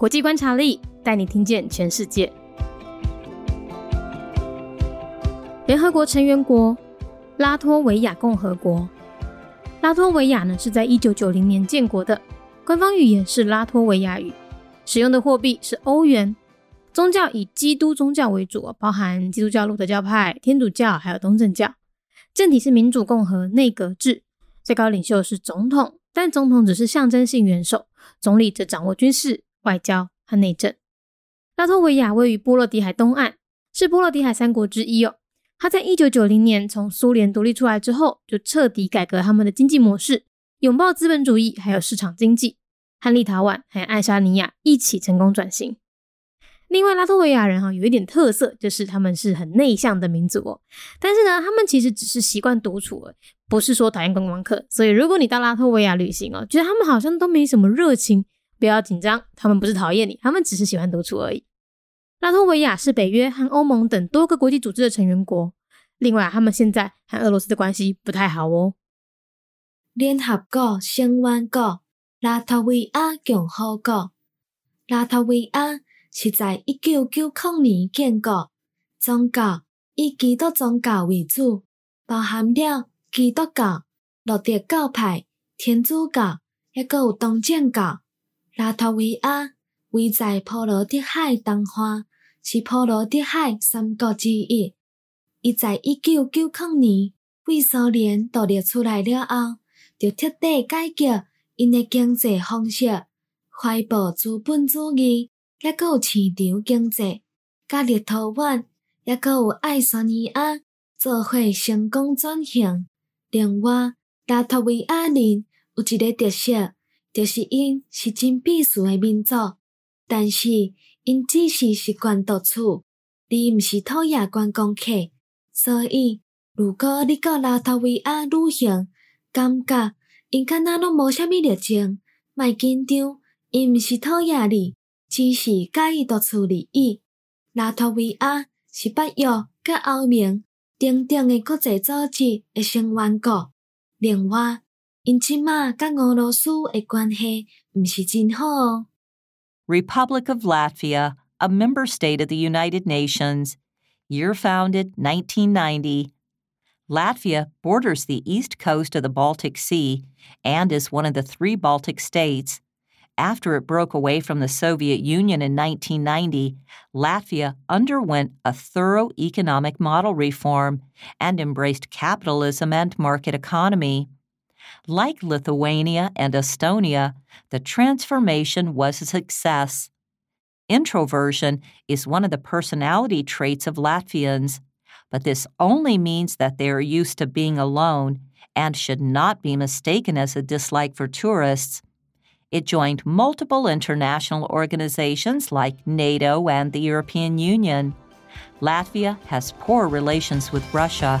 国际观察力带你听见全世界。联合国成员国拉脱维亚共和国，拉脱维亚呢是在一九九零年建国的，官方语言是拉脱维亚语，使用的货币是欧元，宗教以基督宗教为主，包含基督教、路德教派、天主教还有东正教，政体是民主共和内阁制，最高领袖是总统，但总统只是象征性元首，总理则掌握军事、外交和内政。拉脱维亚位于波罗的海东岸，是波罗的海三国之一哦。他在一九九零年从苏联独立出来之后，就彻底改革他们的经济模式，拥抱资本主义，还有市场经济，和立陶宛还有爱沙尼亚一起成功转型。另外，拉脱维亚人哈有一点特色，就是他们是很内向的民族哦。但是呢，他们其实只是习惯独处，不是说讨厌观光客。所以，如果你到拉脱维亚旅行哦，觉得他们好像都没什么热情，不要紧张，他们不是讨厌你，他们只是喜欢独处而已。拉脱维亚是北约和欧盟等多个国际组织的成员国。另外，他们现在和俄罗斯的关系不太好哦。联合国成员国拉脱维亚共和国，拉脱维亚是在一九九零年建国，宗教以基督宗教为主，包含了基督教、罗德教派、天主教，还有东正教。拉脱维亚位在波罗的海东岸。是波罗的海三国之一。伊在一九九零年为苏联独立出来了后，就彻底改革因的经济方式，怀抱资本主义，也个有市场经济，甲立陶宛，也个有爱沙尼亚做伙成功转型。另外，拉脱维亚人有一个特色，就是因是真必须的民族，但是。因只是习惯独处，而毋是讨厌观光客，所以如果你到拉脱维亚旅行，感觉因敢若拢无虾米热情，莫紧张，因毋是讨厌你，只是介意独处而已。拉脱维亚是北约甲欧盟等等的国际组织的成员国，另外 因即马甲俄罗斯的关系毋是真好哦。Republic of Latvia, a member state of the United Nations, year founded 1990. Latvia borders the east coast of the Baltic Sea and is one of the three Baltic states. After it broke away from the Soviet Union in 1990, Latvia underwent a thorough economic model reform and embraced capitalism and market economy. Like Lithuania and Estonia, the transformation was a success. Introversion is one of the personality traits of Latvians, but this only means that they are used to being alone and should not be mistaken as a dislike for tourists. It joined multiple international organizations like NATO and the European Union. Latvia has poor relations with Russia.